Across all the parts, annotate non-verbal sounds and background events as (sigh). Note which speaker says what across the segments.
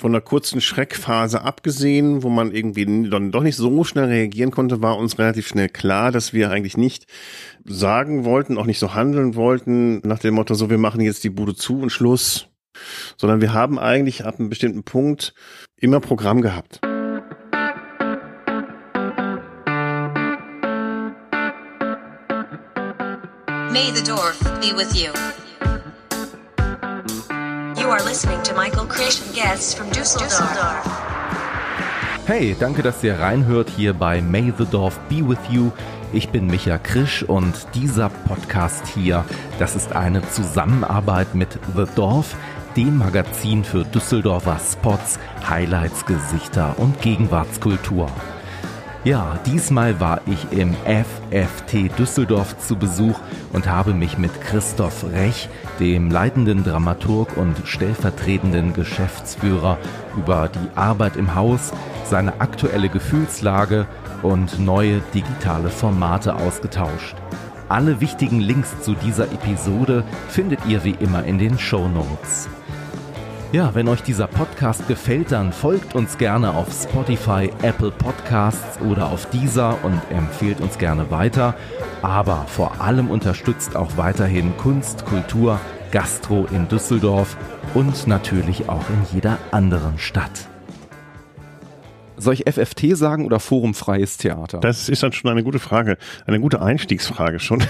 Speaker 1: Von einer kurzen Schreckphase abgesehen, wo man irgendwie dann doch nicht so schnell reagieren konnte, war uns relativ schnell klar, dass wir eigentlich nicht sagen wollten, auch nicht so handeln wollten, nach dem Motto, so wir machen jetzt die Bude zu und Schluss, sondern wir haben eigentlich ab einem bestimmten Punkt immer Programm gehabt. May the Dorf be with you.
Speaker 2: Are listening to Michael and guests from Düsseldorf. Hey, danke, dass ihr reinhört hier bei May the Dorf Be With You. Ich bin Micha Krisch und dieser Podcast hier, das ist eine Zusammenarbeit mit The Dorf, dem Magazin für Düsseldorfer Spots, Highlights, Gesichter und Gegenwartskultur. Ja, diesmal war ich im FFT Düsseldorf zu Besuch und habe mich mit Christoph Rech, dem leitenden Dramaturg und stellvertretenden Geschäftsführer, über die Arbeit im Haus, seine aktuelle Gefühlslage und neue digitale Formate ausgetauscht. Alle wichtigen Links zu dieser Episode findet ihr wie immer in den Show Notes. Ja, wenn euch dieser Podcast gefällt, dann folgt uns gerne auf Spotify, Apple Podcasts oder auf Deezer und empfehlt uns gerne weiter. Aber vor allem unterstützt auch weiterhin Kunst, Kultur, Gastro in Düsseldorf und natürlich auch in jeder anderen Stadt.
Speaker 3: Soll ich FFT sagen oder Forumfreies Theater?
Speaker 1: Das ist dann schon eine gute Frage, eine gute Einstiegsfrage schon.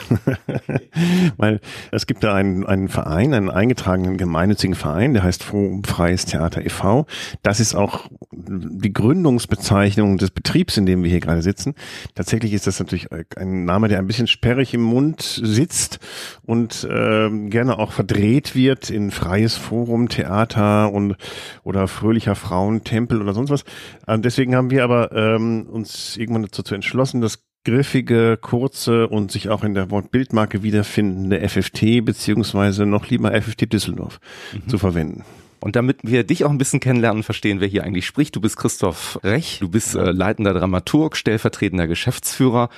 Speaker 1: (laughs) Weil es gibt da einen, einen Verein, einen eingetragenen gemeinnützigen Verein, der heißt Forumfreies Theater e.V. Das ist auch die Gründungsbezeichnung des Betriebs, in dem wir hier gerade sitzen. Tatsächlich ist das natürlich ein Name, der ein bisschen sperrig im Mund sitzt und äh, gerne auch verdreht wird in freies Forum, Theater und oder fröhlicher Frauentempel oder sonst was. Und deswegen haben wir aber ähm, uns irgendwann dazu entschlossen, das griffige, kurze und sich auch in der Wortbildmarke wiederfindende FFT beziehungsweise noch lieber FFT Düsseldorf mhm. zu verwenden.
Speaker 3: Und damit wir dich auch ein bisschen kennenlernen, verstehen, wer hier eigentlich spricht. Du bist Christoph Rech, du bist äh, leitender Dramaturg, stellvertretender Geschäftsführer.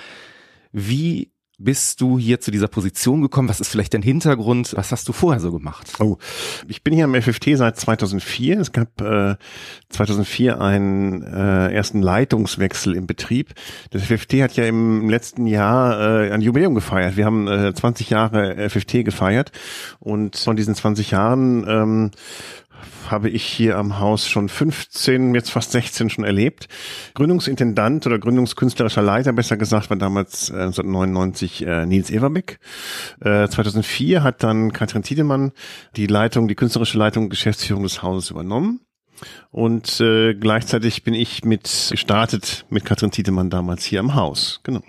Speaker 3: Wie bist du hier zu dieser Position gekommen? Was ist vielleicht dein Hintergrund? Was hast du vorher so gemacht?
Speaker 1: Oh, ich bin hier am FFT seit 2004. Es gab äh, 2004 einen äh, ersten Leitungswechsel im Betrieb. Das FFT hat ja im letzten Jahr äh, ein Jubiläum gefeiert. Wir haben äh, 20 Jahre FFT gefeiert und von diesen 20 Jahren ähm, habe ich hier am Haus schon 15, jetzt fast 16 schon erlebt. Gründungsintendant oder gründungskünstlerischer Leiter, besser gesagt, war damals äh, 1999 äh, Nils Everbeck. Äh, 2004 hat dann Katrin Tiedemann die Leitung, die künstlerische Leitung Geschäftsführung des Hauses übernommen. Und äh, gleichzeitig bin ich mit gestartet mit Katrin Tiedemann damals hier am Haus. Genau.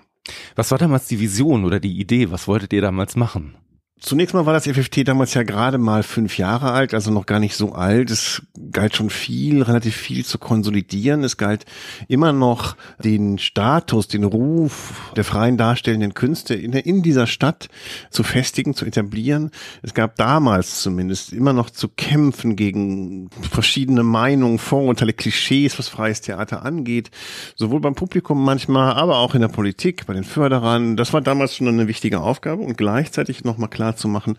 Speaker 3: Was war damals die Vision oder die Idee? Was wolltet ihr damals machen?
Speaker 1: Zunächst mal war das FFT damals ja gerade mal fünf Jahre alt, also noch gar nicht so alt. Es galt schon viel, relativ viel zu konsolidieren. Es galt immer noch den Status, den Ruf der freien darstellenden Künste in, in dieser Stadt zu festigen, zu etablieren. Es gab damals zumindest immer noch zu kämpfen gegen verschiedene Meinungen, Vorurteile, Klischees, was freies Theater angeht. Sowohl beim Publikum manchmal, aber auch in der Politik, bei den Förderern. Das war damals schon eine wichtige Aufgabe und gleichzeitig nochmal klar klar zu machen.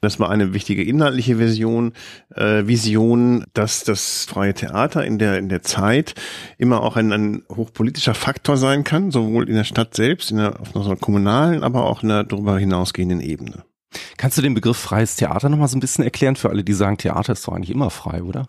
Speaker 1: Das war eine wichtige inhaltliche Version, äh, Vision, dass das freie Theater in der, in der Zeit immer auch ein, ein hochpolitischer Faktor sein kann, sowohl in der Stadt selbst, in der, auf einer kommunalen, aber auch in der darüber hinausgehenden Ebene.
Speaker 3: Kannst du den Begriff freies Theater nochmal so ein bisschen erklären für alle, die sagen, Theater ist doch eigentlich immer frei, oder?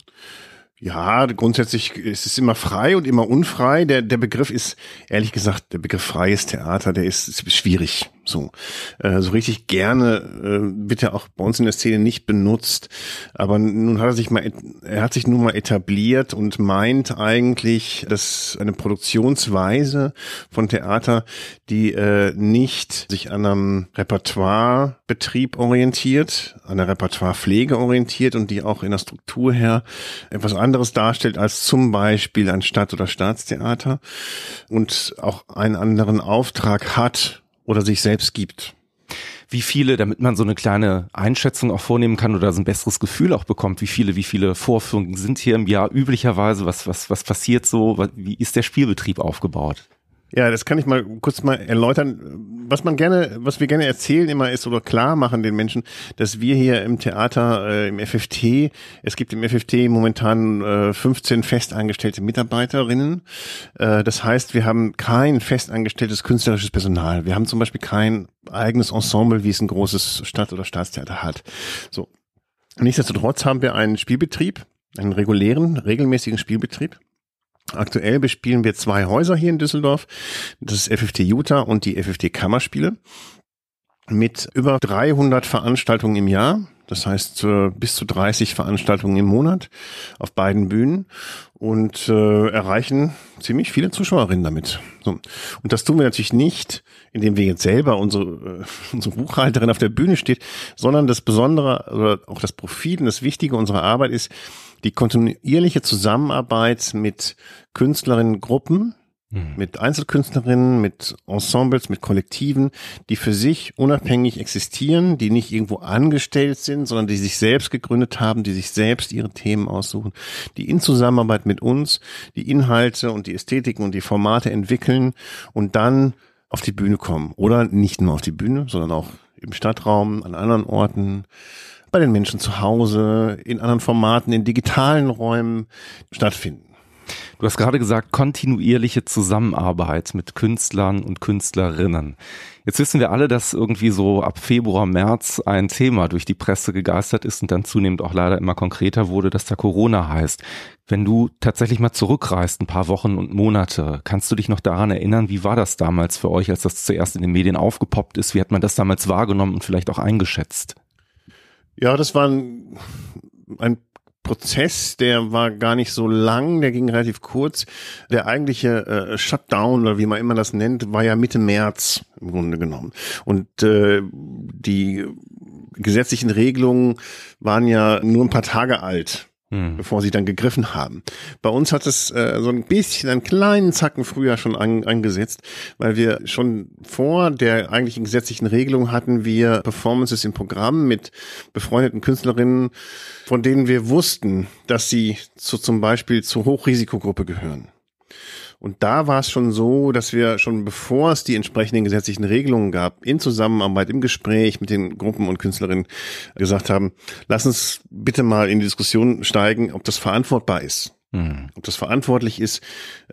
Speaker 1: Ja, grundsätzlich ist es immer frei und immer unfrei. Der, der Begriff ist, ehrlich gesagt, der Begriff freies Theater, der ist, ist schwierig. So, äh, so richtig gerne äh, wird er auch bei uns in der Szene nicht benutzt. Aber nun hat er sich mal, er hat sich nun mal etabliert und meint eigentlich, dass eine Produktionsweise von Theater, die äh, nicht sich an einem Repertoirebetrieb orientiert, an der Repertoirepflege orientiert und die auch in der Struktur her etwas anderes darstellt als zum Beispiel ein Stadt- oder Staatstheater und auch einen anderen Auftrag hat oder sich selbst gibt.
Speaker 3: Wie viele, damit man so eine kleine Einschätzung auch vornehmen kann oder so ein besseres Gefühl auch bekommt, wie viele, wie viele Vorführungen sind hier im Jahr üblicherweise? Was, was, was passiert so? Wie ist der Spielbetrieb aufgebaut?
Speaker 1: Ja, das kann ich mal kurz mal erläutern. Was man gerne, was wir gerne erzählen immer ist oder klar machen den Menschen, dass wir hier im Theater, äh, im FFT, es gibt im FFT momentan äh, 15 festangestellte Mitarbeiterinnen. Äh, das heißt, wir haben kein festangestelltes künstlerisches Personal. Wir haben zum Beispiel kein eigenes Ensemble, wie es ein großes Stadt- oder Staatstheater hat. So. Nichtsdestotrotz haben wir einen Spielbetrieb, einen regulären, regelmäßigen Spielbetrieb. Aktuell bespielen wir zwei Häuser hier in Düsseldorf. Das ist FFT Utah und die FFT Kammerspiele. Mit über 300 Veranstaltungen im Jahr. Das heißt äh, bis zu 30 Veranstaltungen im Monat auf beiden Bühnen und äh, erreichen ziemlich viele Zuschauerinnen damit. So. Und das tun wir natürlich nicht, indem wir jetzt selber unsere, äh, unsere Buchhalterin auf der Bühne steht, sondern das Besondere oder auch das Profil und das Wichtige unserer Arbeit ist, die kontinuierliche Zusammenarbeit mit Künstlerinnengruppen, mhm. Mit Einzelkünstlerinnen, mit Ensembles, mit Kollektiven, die für sich unabhängig existieren, die nicht irgendwo angestellt sind, sondern die sich selbst gegründet haben, die sich selbst ihre Themen aussuchen, die in Zusammenarbeit mit uns die Inhalte und die Ästhetiken und die Formate entwickeln und dann auf die Bühne kommen. Oder nicht nur auf die Bühne, sondern auch im Stadtraum, an anderen Orten, bei den Menschen zu Hause, in anderen Formaten, in digitalen Räumen stattfinden.
Speaker 3: Du hast gerade gesagt, kontinuierliche Zusammenarbeit mit Künstlern und Künstlerinnen. Jetzt wissen wir alle, dass irgendwie so ab Februar, März ein Thema durch die Presse gegeistert ist und dann zunehmend auch leider immer konkreter wurde, dass da Corona heißt. Wenn du tatsächlich mal zurückreist, ein paar Wochen und Monate, kannst du dich noch daran erinnern, wie war das damals für euch, als das zuerst in den Medien aufgepoppt ist? Wie hat man das damals wahrgenommen und vielleicht auch eingeschätzt?
Speaker 1: Ja, das war ein, ein Prozess, der war gar nicht so lang, der ging relativ kurz. Der eigentliche äh, Shutdown oder wie man immer das nennt, war ja Mitte März im Grunde genommen. Und äh, die gesetzlichen Regelungen waren ja nur ein paar Tage alt hm. bevor sie dann gegriffen haben. Bei uns hat es äh, so ein bisschen, einen kleinen Zacken früher schon an, angesetzt, weil wir schon vor der eigentlichen gesetzlichen Regelung hatten wir Performances im Programm mit befreundeten Künstlerinnen, von denen wir wussten, dass sie zu, zum Beispiel zur Hochrisikogruppe gehören. Und da war es schon so, dass wir schon bevor es die entsprechenden gesetzlichen Regelungen gab, in Zusammenarbeit, im Gespräch mit den Gruppen und Künstlerinnen gesagt haben, lass uns bitte mal in die Diskussion steigen, ob das verantwortbar ist. Mhm. Ob das verantwortlich ist,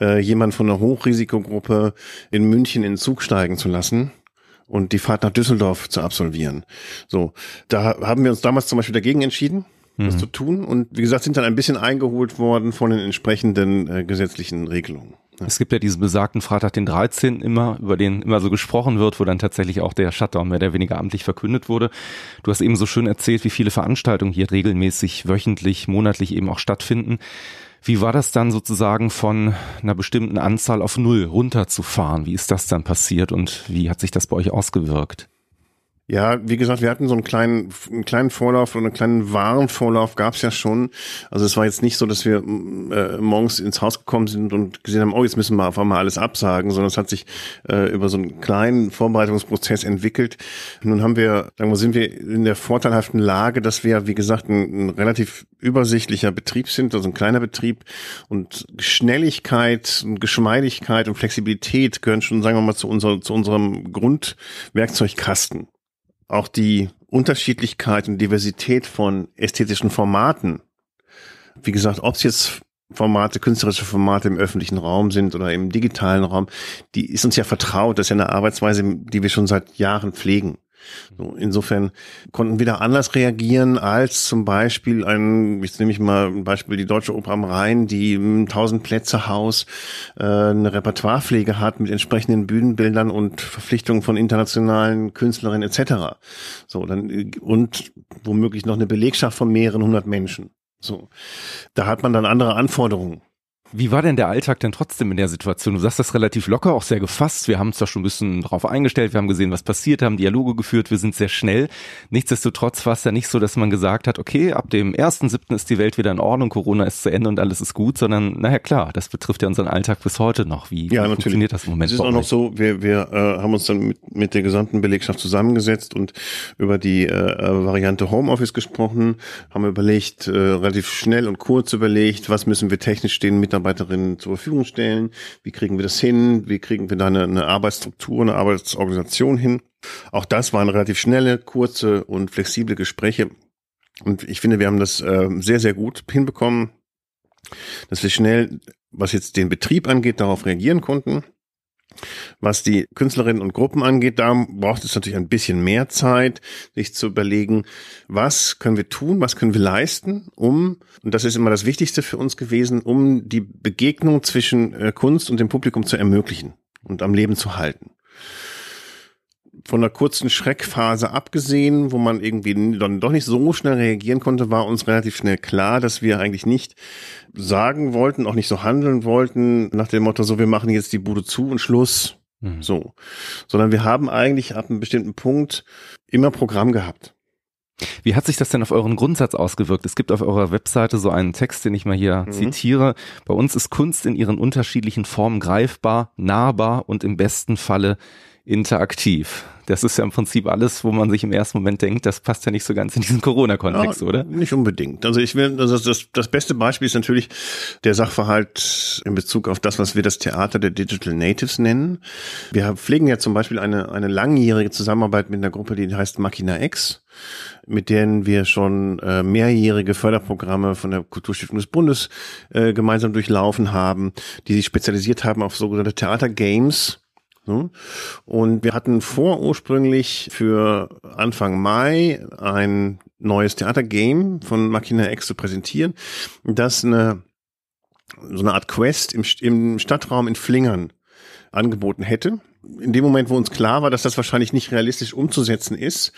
Speaker 1: äh, jemand von einer Hochrisikogruppe in München in den Zug steigen zu lassen und die Fahrt nach Düsseldorf zu absolvieren. So, da haben wir uns damals zum Beispiel dagegen entschieden das mhm. zu tun und wie gesagt sind dann ein bisschen eingeholt worden von den entsprechenden äh, gesetzlichen Regelungen.
Speaker 3: Es gibt ja diesen besagten Freitag den 13. immer, über den immer so gesprochen wird, wo dann tatsächlich auch der Shutdown mehr oder weniger amtlich verkündet wurde. Du hast eben so schön erzählt, wie viele Veranstaltungen hier regelmäßig, wöchentlich, monatlich eben auch stattfinden. Wie war das dann sozusagen von einer bestimmten Anzahl auf null runterzufahren? Wie ist das dann passiert und wie hat sich das bei euch ausgewirkt?
Speaker 1: Ja, wie gesagt, wir hatten so einen kleinen, einen kleinen Vorlauf oder einen kleinen Warenvorlauf gab es ja schon. Also es war jetzt nicht so, dass wir äh, morgens ins Haus gekommen sind und gesehen haben, oh, jetzt müssen wir auf einmal alles absagen, sondern es hat sich äh, über so einen kleinen Vorbereitungsprozess entwickelt. Nun haben wir, sagen wir, sind wir in der vorteilhaften Lage, dass wir, wie gesagt, ein, ein relativ übersichtlicher Betrieb sind, also ein kleiner Betrieb und Schnelligkeit und Geschmeidigkeit und Flexibilität gehören schon, sagen wir mal, zu, unser, zu unserem Grundwerkzeugkasten auch die Unterschiedlichkeit und Diversität von ästhetischen Formaten. Wie gesagt, ob es jetzt Formate, künstlerische Formate im öffentlichen Raum sind oder im digitalen Raum, die ist uns ja vertraut. Das ist ja eine Arbeitsweise, die wir schon seit Jahren pflegen. So, insofern konnten wir da anders reagieren als zum Beispiel ein, jetzt nehme ich mal ein Beispiel, die Deutsche Oper am Rhein, die ein 1000 Plätze Haus, äh, eine Repertoirepflege hat mit entsprechenden Bühnenbildern und Verpflichtungen von internationalen Künstlerinnen etc. So, dann, und womöglich noch eine Belegschaft von mehreren hundert Menschen. So, da hat man dann andere Anforderungen.
Speaker 3: Wie war denn der Alltag denn trotzdem in der Situation? Du sagst das relativ locker, auch sehr gefasst. Wir haben uns da schon ein bisschen drauf eingestellt. Wir haben gesehen, was passiert, haben Dialoge geführt. Wir sind sehr schnell. Nichtsdestotrotz war es ja nicht so, dass man gesagt hat, okay, ab dem 1.7. ist die Welt wieder in Ordnung, Corona ist zu Ende und alles ist gut, sondern, naja, klar, das betrifft ja unseren Alltag bis heute noch. Wie,
Speaker 1: ja,
Speaker 3: wie
Speaker 1: funktioniert das im Moment? Es ist auch noch so, wir, wir äh, haben uns dann mit, mit der gesamten Belegschaft zusammengesetzt und über die äh, Variante Homeoffice gesprochen, haben überlegt, äh, relativ schnell und kurz überlegt, was müssen wir technisch den Mitarbeitern Mitarbeiterinnen zur Verfügung stellen? Wie kriegen wir das hin? Wie kriegen wir da eine, eine Arbeitsstruktur, eine Arbeitsorganisation hin? Auch das waren relativ schnelle, kurze und flexible Gespräche. Und ich finde, wir haben das äh, sehr, sehr gut hinbekommen, dass wir schnell, was jetzt den Betrieb angeht, darauf reagieren konnten was die Künstlerinnen und Gruppen angeht, da braucht es natürlich ein bisschen mehr Zeit, sich zu überlegen, was können wir tun, was können wir leisten, um, und das ist immer das Wichtigste für uns gewesen, um die Begegnung zwischen äh, Kunst und dem Publikum zu ermöglichen und am Leben zu halten von einer kurzen Schreckphase abgesehen, wo man irgendwie dann doch nicht so schnell reagieren konnte, war uns relativ schnell klar, dass wir eigentlich nicht sagen wollten, auch nicht so handeln wollten, nach dem Motto, so, wir machen jetzt die Bude zu und Schluss. Mhm. So. Sondern wir haben eigentlich ab einem bestimmten Punkt immer Programm gehabt.
Speaker 3: Wie hat sich das denn auf euren Grundsatz ausgewirkt? Es gibt auf eurer Webseite so einen Text, den ich mal hier mhm. zitiere. Bei uns ist Kunst in ihren unterschiedlichen Formen greifbar, nahbar und im besten Falle interaktiv. Das ist ja im Prinzip alles, wo man sich im ersten Moment denkt, das passt ja nicht so ganz in diesen Corona-Kontext, ja, oder?
Speaker 1: Nicht unbedingt. Also ich will, also das, das beste Beispiel ist natürlich der Sachverhalt in Bezug auf das, was wir das Theater der Digital Natives nennen. Wir pflegen ja zum Beispiel eine, eine langjährige Zusammenarbeit mit einer Gruppe, die heißt Machina X, mit denen wir schon äh, mehrjährige Förderprogramme von der Kulturstiftung des Bundes äh, gemeinsam durchlaufen haben, die sich spezialisiert haben auf sogenannte Theatergames und wir hatten vor ursprünglich für Anfang Mai ein neues Theatergame von Machina X zu präsentieren, das eine so eine Art Quest im, im Stadtraum in Flingern angeboten hätte. In dem Moment, wo uns klar war, dass das wahrscheinlich nicht realistisch umzusetzen ist,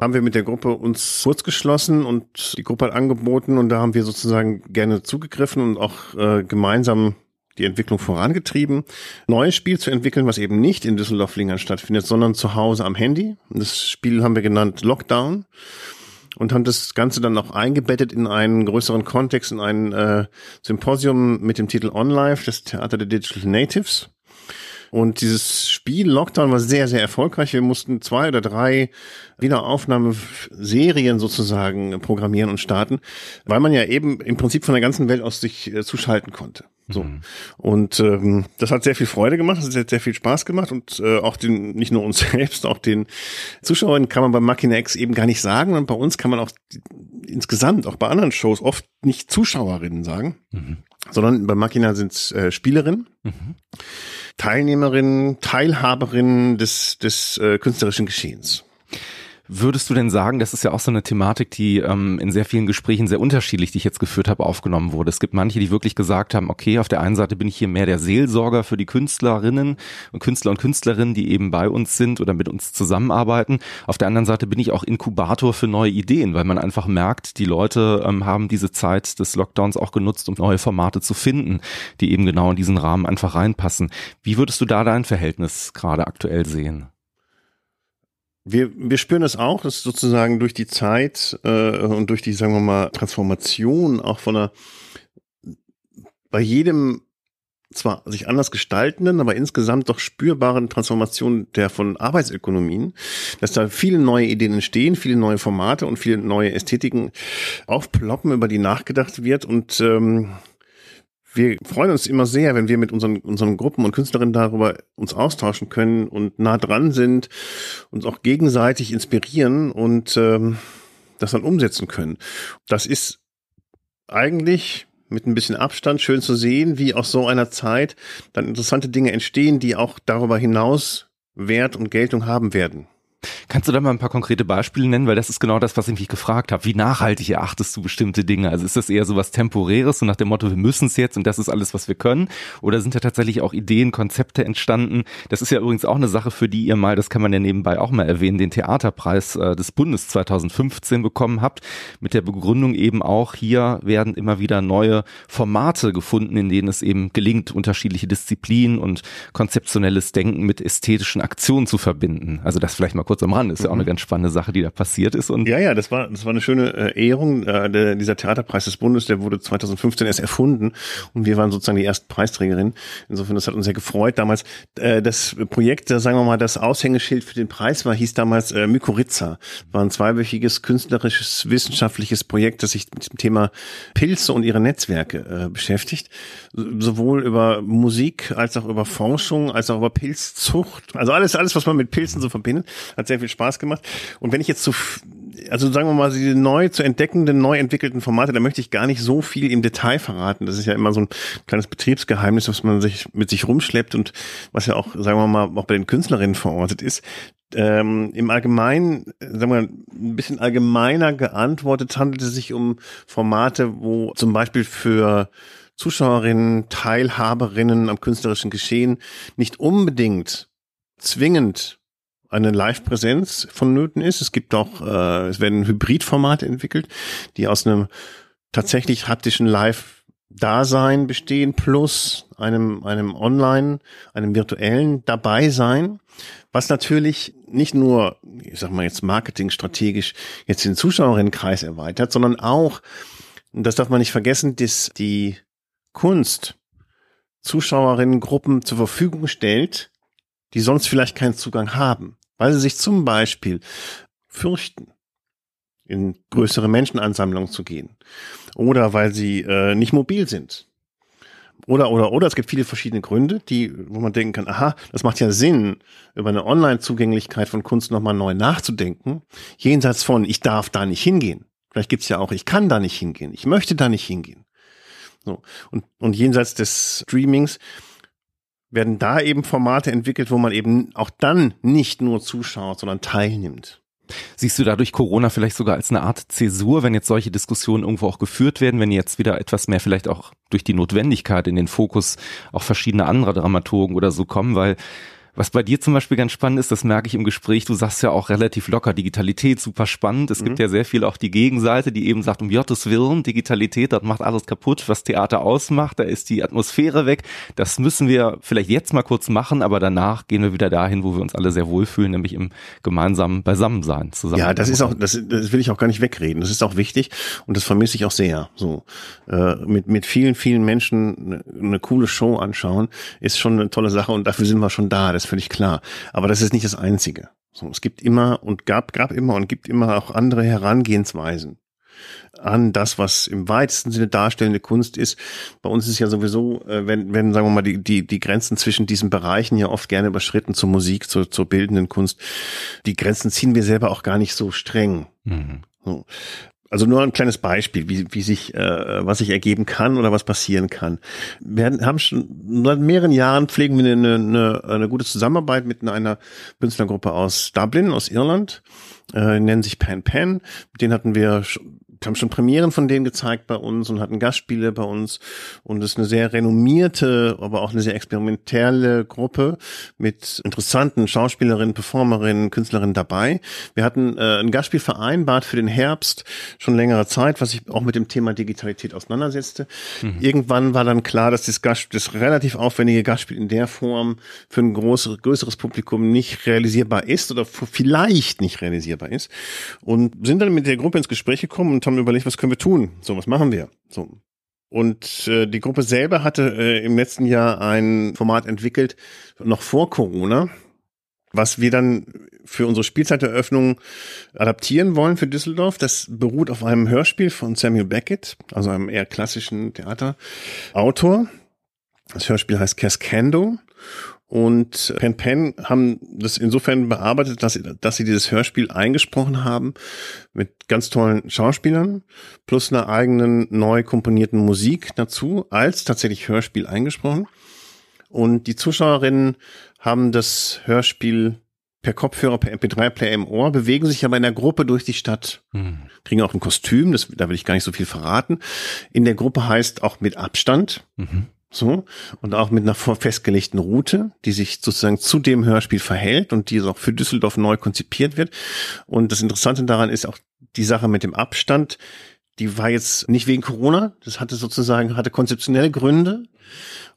Speaker 1: haben wir mit der Gruppe uns kurz geschlossen und die Gruppe hat angeboten und da haben wir sozusagen gerne zugegriffen und auch äh, gemeinsam die Entwicklung vorangetrieben, neues Spiel zu entwickeln, was eben nicht in Düsseldorf-Lingern stattfindet, sondern zu Hause am Handy. Das Spiel haben wir genannt Lockdown und haben das Ganze dann auch eingebettet in einen größeren Kontext, in ein äh, Symposium mit dem Titel On Life, das Theater der Digital Natives. Und dieses Spiel Lockdown war sehr, sehr erfolgreich. Wir mussten zwei oder drei Wiederaufnahmeserien sozusagen programmieren und starten, weil man ja eben im Prinzip von der ganzen Welt aus sich äh, zuschalten konnte. So. Mhm. Und ähm, das hat sehr viel Freude gemacht, das hat sehr viel Spaß gemacht und äh, auch den, nicht nur uns (laughs) selbst, auch den Zuschauern kann man bei Machina X eben gar nicht sagen. Und bei uns kann man auch insgesamt, auch bei anderen Shows, oft nicht Zuschauerinnen sagen, mhm. sondern bei Machina sind es äh, Spielerinnen, mhm. Teilnehmerinnen, Teilhaberinnen des, des äh, künstlerischen Geschehens.
Speaker 3: Würdest du denn sagen, das ist ja auch so eine Thematik, die ähm, in sehr vielen Gesprächen sehr unterschiedlich, die ich jetzt geführt habe, aufgenommen wurde. Es gibt manche, die wirklich gesagt haben, okay, auf der einen Seite bin ich hier mehr der Seelsorger für die Künstlerinnen und Künstler und Künstlerinnen, die eben bei uns sind oder mit uns zusammenarbeiten. Auf der anderen Seite bin ich auch Inkubator für neue Ideen, weil man einfach merkt, die Leute ähm, haben diese Zeit des Lockdowns auch genutzt, um neue Formate zu finden, die eben genau in diesen Rahmen einfach reinpassen. Wie würdest du da dein Verhältnis gerade aktuell sehen?
Speaker 1: Wir, wir spüren es auch, dass sozusagen durch die Zeit äh, und durch die, sagen wir mal, Transformation auch von einer bei jedem zwar sich anders gestaltenden, aber insgesamt doch spürbaren Transformation der von Arbeitsökonomien, dass da viele neue Ideen entstehen, viele neue Formate und viele neue Ästhetiken aufploppen, über die nachgedacht wird und ähm, wir freuen uns immer sehr, wenn wir mit unseren, unseren Gruppen und Künstlerinnen darüber uns austauschen können und nah dran sind, uns auch gegenseitig inspirieren und ähm, das dann umsetzen können. Das ist eigentlich mit ein bisschen Abstand schön zu sehen, wie aus so einer Zeit dann interessante Dinge entstehen, die auch darüber hinaus Wert und Geltung haben werden.
Speaker 3: Kannst du da mal ein paar konkrete Beispiele nennen? Weil das ist genau das, was ich mich gefragt habe. Wie nachhaltig erachtest du bestimmte Dinge? Also ist das eher so was Temporäres und nach dem Motto, wir müssen es jetzt und das ist alles, was wir können? Oder sind da tatsächlich auch Ideen, Konzepte entstanden? Das ist ja übrigens auch eine Sache, für die ihr mal, das kann man ja nebenbei auch mal erwähnen, den Theaterpreis äh, des Bundes 2015 bekommen habt. Mit der Begründung eben auch, hier werden immer wieder neue Formate gefunden, in denen es eben gelingt, unterschiedliche Disziplinen und konzeptionelles Denken mit ästhetischen Aktionen zu verbinden. Also das vielleicht mal kurz am Rand. Ist mhm. ja auch eine mhm. ganz spannende Sache, die da passiert ist. Und
Speaker 1: ja, ja, das war, das war eine schöne äh, Ehrung. Äh, der, dieser Theaterpreis des Bundes, der wurde 2015 erst erfunden und wir waren sozusagen die ersten Preisträgerinnen. Insofern, das hat uns sehr gefreut. Damals äh, das Projekt, äh, sagen wir mal, das Aushängeschild für den Preis war, hieß damals äh, Mykorrhiza. War ein zweiwöchiges künstlerisches, wissenschaftliches Projekt, das sich mit dem Thema Pilze und ihre Netzwerke äh, beschäftigt. Sowohl über Musik als auch über Forschung, als auch über Pilzzucht. Also alles, alles, was man mit Pilzen so verbindet, hat sehr viel Spaß gemacht. Und wenn ich jetzt so, also sagen wir mal, diese neu zu entdeckenden, neu entwickelten Formate, da möchte ich gar nicht so viel im Detail verraten. Das ist ja immer so ein kleines Betriebsgeheimnis, was man sich mit sich rumschleppt und was ja auch, sagen wir mal, auch bei den Künstlerinnen verortet ist. Ähm, Im Allgemeinen, sagen wir, ein bisschen allgemeiner geantwortet, handelt es sich um Formate, wo zum Beispiel für Zuschauerinnen, Teilhaberinnen am künstlerischen Geschehen nicht unbedingt zwingend eine Live-Präsenz vonnöten ist. Es gibt auch, äh, es werden Hybridformate entwickelt, die aus einem tatsächlich haptischen Live-Dasein bestehen, plus einem, einem Online, einem virtuellen Dabeisein, was natürlich nicht nur, ich sag mal jetzt marketingstrategisch jetzt den Zuschauerinnenkreis erweitert, sondern auch, das darf man nicht vergessen, dass die Kunst Zuschauerinnengruppen zur Verfügung stellt, die sonst vielleicht keinen Zugang haben, weil sie sich zum Beispiel fürchten, in größere Menschenansammlungen zu gehen oder weil sie äh, nicht mobil sind. Oder, oder, oder, es gibt viele verschiedene Gründe, die, wo man denken kann, aha, das macht ja Sinn, über eine Online-Zugänglichkeit von Kunst nochmal neu nachzudenken, jenseits von, ich darf da nicht hingehen. Vielleicht gibt's ja auch, ich kann da nicht hingehen, ich möchte da nicht hingehen. So. Und, und jenseits des Streamings werden da eben Formate entwickelt, wo man eben auch dann nicht nur zuschaut, sondern teilnimmt.
Speaker 3: Siehst du dadurch Corona vielleicht sogar als eine Art Zäsur, wenn jetzt solche Diskussionen irgendwo auch geführt werden, wenn jetzt wieder etwas mehr vielleicht auch durch die Notwendigkeit in den Fokus auch verschiedene andere Dramaturgen oder so kommen, weil was bei dir zum Beispiel ganz spannend ist, das merke ich im Gespräch, du sagst ja auch relativ locker, Digitalität super spannend. Es mhm. gibt ja sehr viel auch die Gegenseite, die eben sagt, um Gottes Willen, Digitalität, das macht alles kaputt, was Theater ausmacht, da ist die Atmosphäre weg. Das müssen wir vielleicht jetzt mal kurz machen, aber danach gehen wir wieder dahin, wo wir uns alle sehr wohlfühlen, nämlich im gemeinsamen Beisammensein zusammen.
Speaker 1: Ja, das ist auch, das, das will ich auch gar nicht wegreden. Das ist auch wichtig und das vermisse ich auch sehr. So äh, mit mit vielen vielen Menschen eine, eine coole Show anschauen ist schon eine tolle Sache und dafür sind wir schon da. Das völlig klar. Aber das ist nicht das Einzige. So, es gibt immer und gab, gab immer und gibt immer auch andere Herangehensweisen an das, was im weitesten Sinne darstellende Kunst ist. Bei uns ist ja sowieso, äh, wenn, wenn sagen wir mal, die, die, die Grenzen zwischen diesen Bereichen ja oft gerne überschritten zur Musik, zur, zur bildenden Kunst. Die Grenzen ziehen wir selber auch gar nicht so streng. Mhm. So. Also nur ein kleines Beispiel, wie, wie sich, äh, was sich ergeben kann oder was passieren kann. Wir haben schon seit mehreren Jahren pflegen wir eine, eine, eine gute Zusammenarbeit mit einer Künstlergruppe aus Dublin, aus Irland, äh, nennen sich Pan Pan. Mit denen hatten wir haben schon Premieren von denen gezeigt bei uns und hatten Gastspiele bei uns. Und es ist eine sehr renommierte, aber auch eine sehr experimentelle Gruppe mit interessanten Schauspielerinnen, Performerinnen, Künstlerinnen dabei. Wir hatten äh, ein Gastspiel vereinbart für den Herbst schon längere Zeit, was sich auch mit dem Thema Digitalität auseinandersetzte. Mhm. Irgendwann war dann klar, dass das, Gast, das relativ aufwendige Gastspiel in der Form für ein größeres, größeres Publikum nicht realisierbar ist oder vielleicht nicht realisierbar ist. Und sind dann mit der Gruppe ins Gespräch gekommen und haben überlegt, was können wir tun? So, was machen wir? So. Und äh, die Gruppe selber hatte äh, im letzten Jahr ein Format entwickelt, noch vor Corona, was wir dann für unsere Spielzeiteröffnung adaptieren wollen für Düsseldorf. Das beruht auf einem Hörspiel von Samuel Beckett, also einem eher klassischen Theaterautor. Das Hörspiel heißt Cascando und Pen Pen haben das insofern bearbeitet, dass sie, dass sie dieses Hörspiel eingesprochen haben mit ganz tollen Schauspielern plus einer eigenen neu komponierten Musik dazu als tatsächlich Hörspiel eingesprochen. Und die Zuschauerinnen haben das Hörspiel per Kopfhörer, per MP3-Player im Ohr, bewegen sich aber in der Gruppe durch die Stadt, mhm. kriegen auch ein Kostüm, das, da will ich gar nicht so viel verraten. In der Gruppe heißt auch mit Abstand. Mhm. So. Und auch mit einer festgelegten Route, die sich sozusagen zu dem Hörspiel verhält und die auch für Düsseldorf neu konzipiert wird. Und das Interessante daran ist auch die Sache mit dem Abstand. Die war jetzt nicht wegen Corona. Das hatte sozusagen, hatte konzeptionelle Gründe.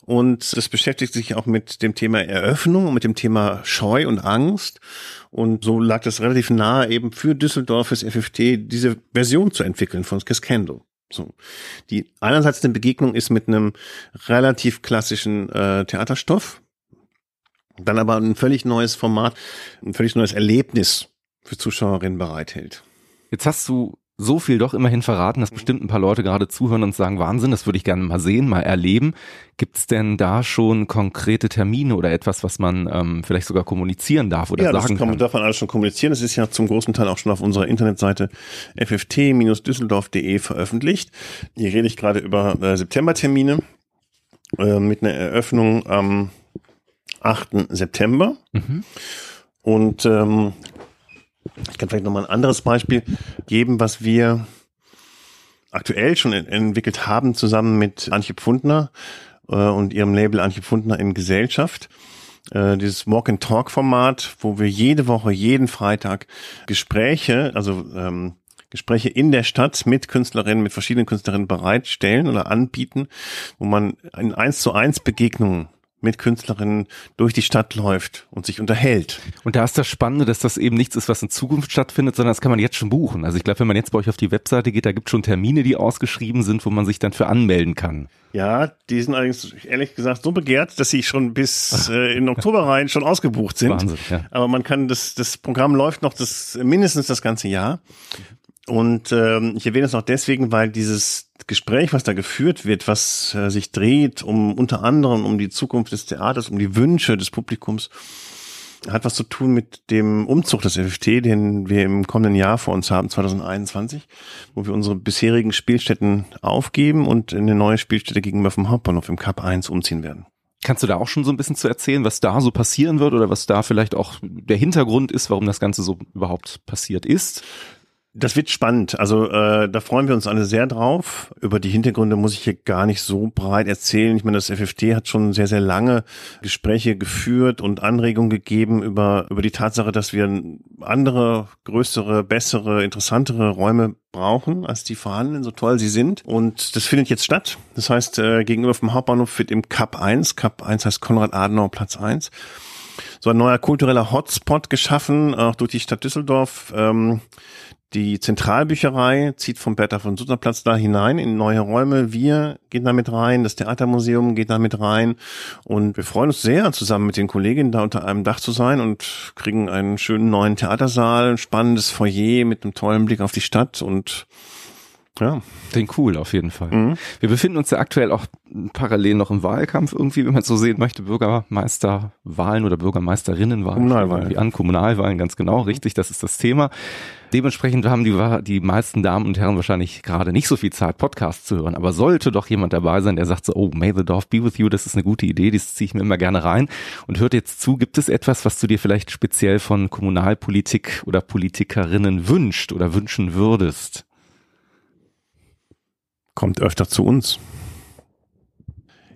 Speaker 1: Und das beschäftigt sich auch mit dem Thema Eröffnung und mit dem Thema Scheu und Angst. Und so lag das relativ nahe, eben für Düsseldorf, fürs FFT, diese Version zu entwickeln von Cascando. So. Die einerseits eine Begegnung ist mit einem relativ klassischen äh, Theaterstoff, dann aber ein völlig neues Format, ein völlig neues Erlebnis für Zuschauerinnen bereithält.
Speaker 3: Jetzt hast du so viel doch immerhin verraten, dass bestimmt ein paar Leute gerade zuhören und sagen, Wahnsinn, das würde ich gerne mal sehen, mal erleben. Gibt es denn da schon konkrete Termine oder etwas, was man ähm, vielleicht sogar kommunizieren darf oder
Speaker 1: ja,
Speaker 3: sagen
Speaker 1: das kann?
Speaker 3: kann?
Speaker 1: Man darf man alles schon kommunizieren. Das ist ja zum großen Teil auch schon auf unserer Internetseite fft-düsseldorf.de veröffentlicht. Hier rede ich gerade über äh, Septembertermine äh, mit einer Eröffnung am 8. September. Mhm. Und ähm, ich kann vielleicht nochmal ein anderes Beispiel geben, was wir aktuell schon entwickelt haben, zusammen mit Antje Pfundner äh, und ihrem Label Antje Pfundner in Gesellschaft. Äh, dieses Walk-and-Talk-Format, wo wir jede Woche, jeden Freitag Gespräche, also ähm, Gespräche in der Stadt mit Künstlerinnen, mit verschiedenen Künstlerinnen bereitstellen oder anbieten, wo man in eins zu eins Begegnungen mit Künstlerinnen durch die Stadt läuft und sich unterhält.
Speaker 3: Und da ist das Spannende, dass das eben nichts ist, was in Zukunft stattfindet, sondern das kann man jetzt schon buchen. Also ich glaube, wenn man jetzt bei euch auf die Webseite geht, da gibt es schon Termine, die ausgeschrieben sind, wo man sich dann für anmelden kann.
Speaker 1: Ja, die sind allerdings ehrlich gesagt so begehrt, dass sie schon bis (laughs) äh, in Oktober rein schon ausgebucht sind. Wahnsinn, ja. Aber man kann das, das Programm läuft noch das mindestens das ganze Jahr. Und ähm, ich erwähne es auch deswegen, weil dieses Gespräch, was da geführt wird, was äh, sich dreht um unter anderem um die Zukunft des Theaters, um die Wünsche des Publikums, hat was zu tun mit dem Umzug des FFT, den wir im kommenden Jahr vor uns haben, 2021, wo wir unsere bisherigen Spielstätten aufgeben und in eine neue Spielstätte gegenüber vom Hauptbahnhof im Cup 1 umziehen werden.
Speaker 3: Kannst du da auch schon so ein bisschen zu erzählen, was da so passieren wird oder was da vielleicht auch der Hintergrund ist, warum das Ganze so überhaupt passiert ist?
Speaker 1: Das wird spannend. Also äh, da freuen wir uns alle sehr drauf. Über die Hintergründe muss ich hier gar nicht so breit erzählen. Ich meine, das FFT hat schon sehr, sehr lange Gespräche geführt und Anregungen gegeben über, über die Tatsache, dass wir andere, größere, bessere, interessantere Räume brauchen als die vorhandenen, so toll sie sind. Und das findet jetzt statt. Das heißt, äh, gegenüber vom Hauptbahnhof wird im Cup 1, Cup 1 heißt Konrad Adenauer Platz 1, so ein neuer kultureller Hotspot geschaffen, auch durch die Stadt Düsseldorf. Ähm, die Zentralbücherei zieht vom Bertha von Sutter Platz da hinein in neue Räume. Wir gehen damit rein, das Theatermuseum geht damit rein und wir freuen uns sehr, zusammen mit den Kolleginnen da unter einem Dach zu sein und kriegen einen schönen neuen Theatersaal, ein spannendes Foyer mit einem tollen Blick auf die Stadt und ja.
Speaker 3: Klingt cool, auf jeden Fall. Mhm. Wir befinden uns ja aktuell auch parallel noch im Wahlkampf irgendwie, wenn man so sehen möchte, Bürgermeisterwahlen oder Bürgermeisterinnenwahlen.
Speaker 1: Kommunalwahlen.
Speaker 3: An Kommunalwahlen, ganz genau, richtig, das ist das Thema. Dementsprechend haben die, die meisten Damen und Herren wahrscheinlich gerade nicht so viel Zeit, Podcasts zu hören. Aber sollte doch jemand dabei sein, der sagt so, oh, may the Dorf be with you, das ist eine gute Idee, das ziehe ich mir immer gerne rein und hört jetzt zu, gibt es etwas, was du dir vielleicht speziell von Kommunalpolitik oder Politikerinnen wünscht oder wünschen würdest?
Speaker 1: Kommt öfter zu uns.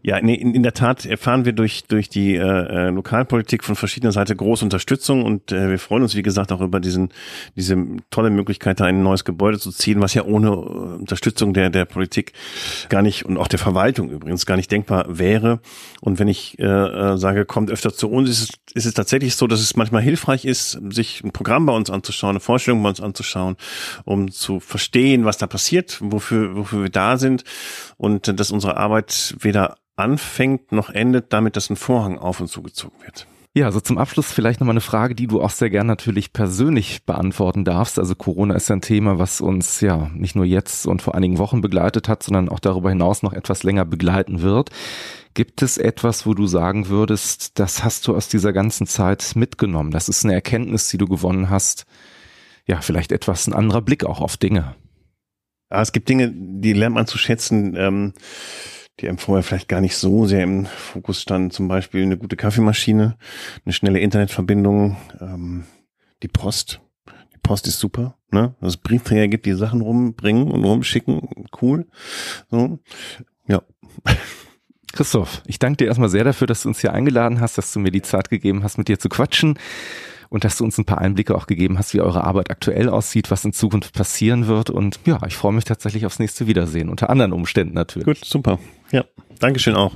Speaker 1: Ja, nee, in, in der Tat erfahren wir durch durch die äh, äh, Lokalpolitik von verschiedener Seite große Unterstützung und äh, wir freuen uns, wie gesagt, auch über diesen diese tolle Möglichkeit, da ein neues Gebäude zu ziehen, was ja ohne äh, Unterstützung der der Politik gar nicht und auch der Verwaltung übrigens gar nicht denkbar wäre. Und wenn ich äh, äh, sage, kommt öfter zu uns, ist es, ist es tatsächlich so, dass es manchmal hilfreich ist, sich ein Programm bei uns anzuschauen, eine Vorstellung bei uns anzuschauen, um zu verstehen, was da passiert, wofür wofür wir da sind und äh, dass unsere Arbeit weder anfängt noch endet damit, dass ein Vorhang auf und zugezogen wird.
Speaker 3: Ja, also zum Abschluss vielleicht nochmal eine Frage, die du auch sehr gern natürlich persönlich beantworten darfst. Also Corona ist ein Thema, was uns ja nicht nur jetzt und vor einigen Wochen begleitet hat, sondern auch darüber hinaus noch etwas länger begleiten wird. Gibt es etwas, wo du sagen würdest, das hast du aus dieser ganzen Zeit mitgenommen? Das ist eine Erkenntnis, die du gewonnen hast. Ja, vielleicht etwas ein anderer Blick auch auf Dinge.
Speaker 1: Ja, es gibt Dinge, die lernt man zu schätzen. Ähm die einem vorher vielleicht gar nicht so sehr im Fokus standen. Zum Beispiel eine gute Kaffeemaschine, eine schnelle Internetverbindung, ähm, die Post. Die Post ist super, ne? Dass es Briefträger gibt, die Sachen rumbringen und rumschicken, cool. So, ja. (laughs)
Speaker 3: Christoph, ich danke dir erstmal sehr dafür, dass du uns hier eingeladen hast, dass du mir die Zeit gegeben hast, mit dir zu quatschen und dass du uns ein paar Einblicke auch gegeben hast, wie eure Arbeit aktuell aussieht, was in Zukunft passieren wird. Und ja, ich freue mich tatsächlich aufs nächste Wiedersehen, unter anderen Umständen natürlich.
Speaker 1: Gut, super. Ja, Dankeschön auch.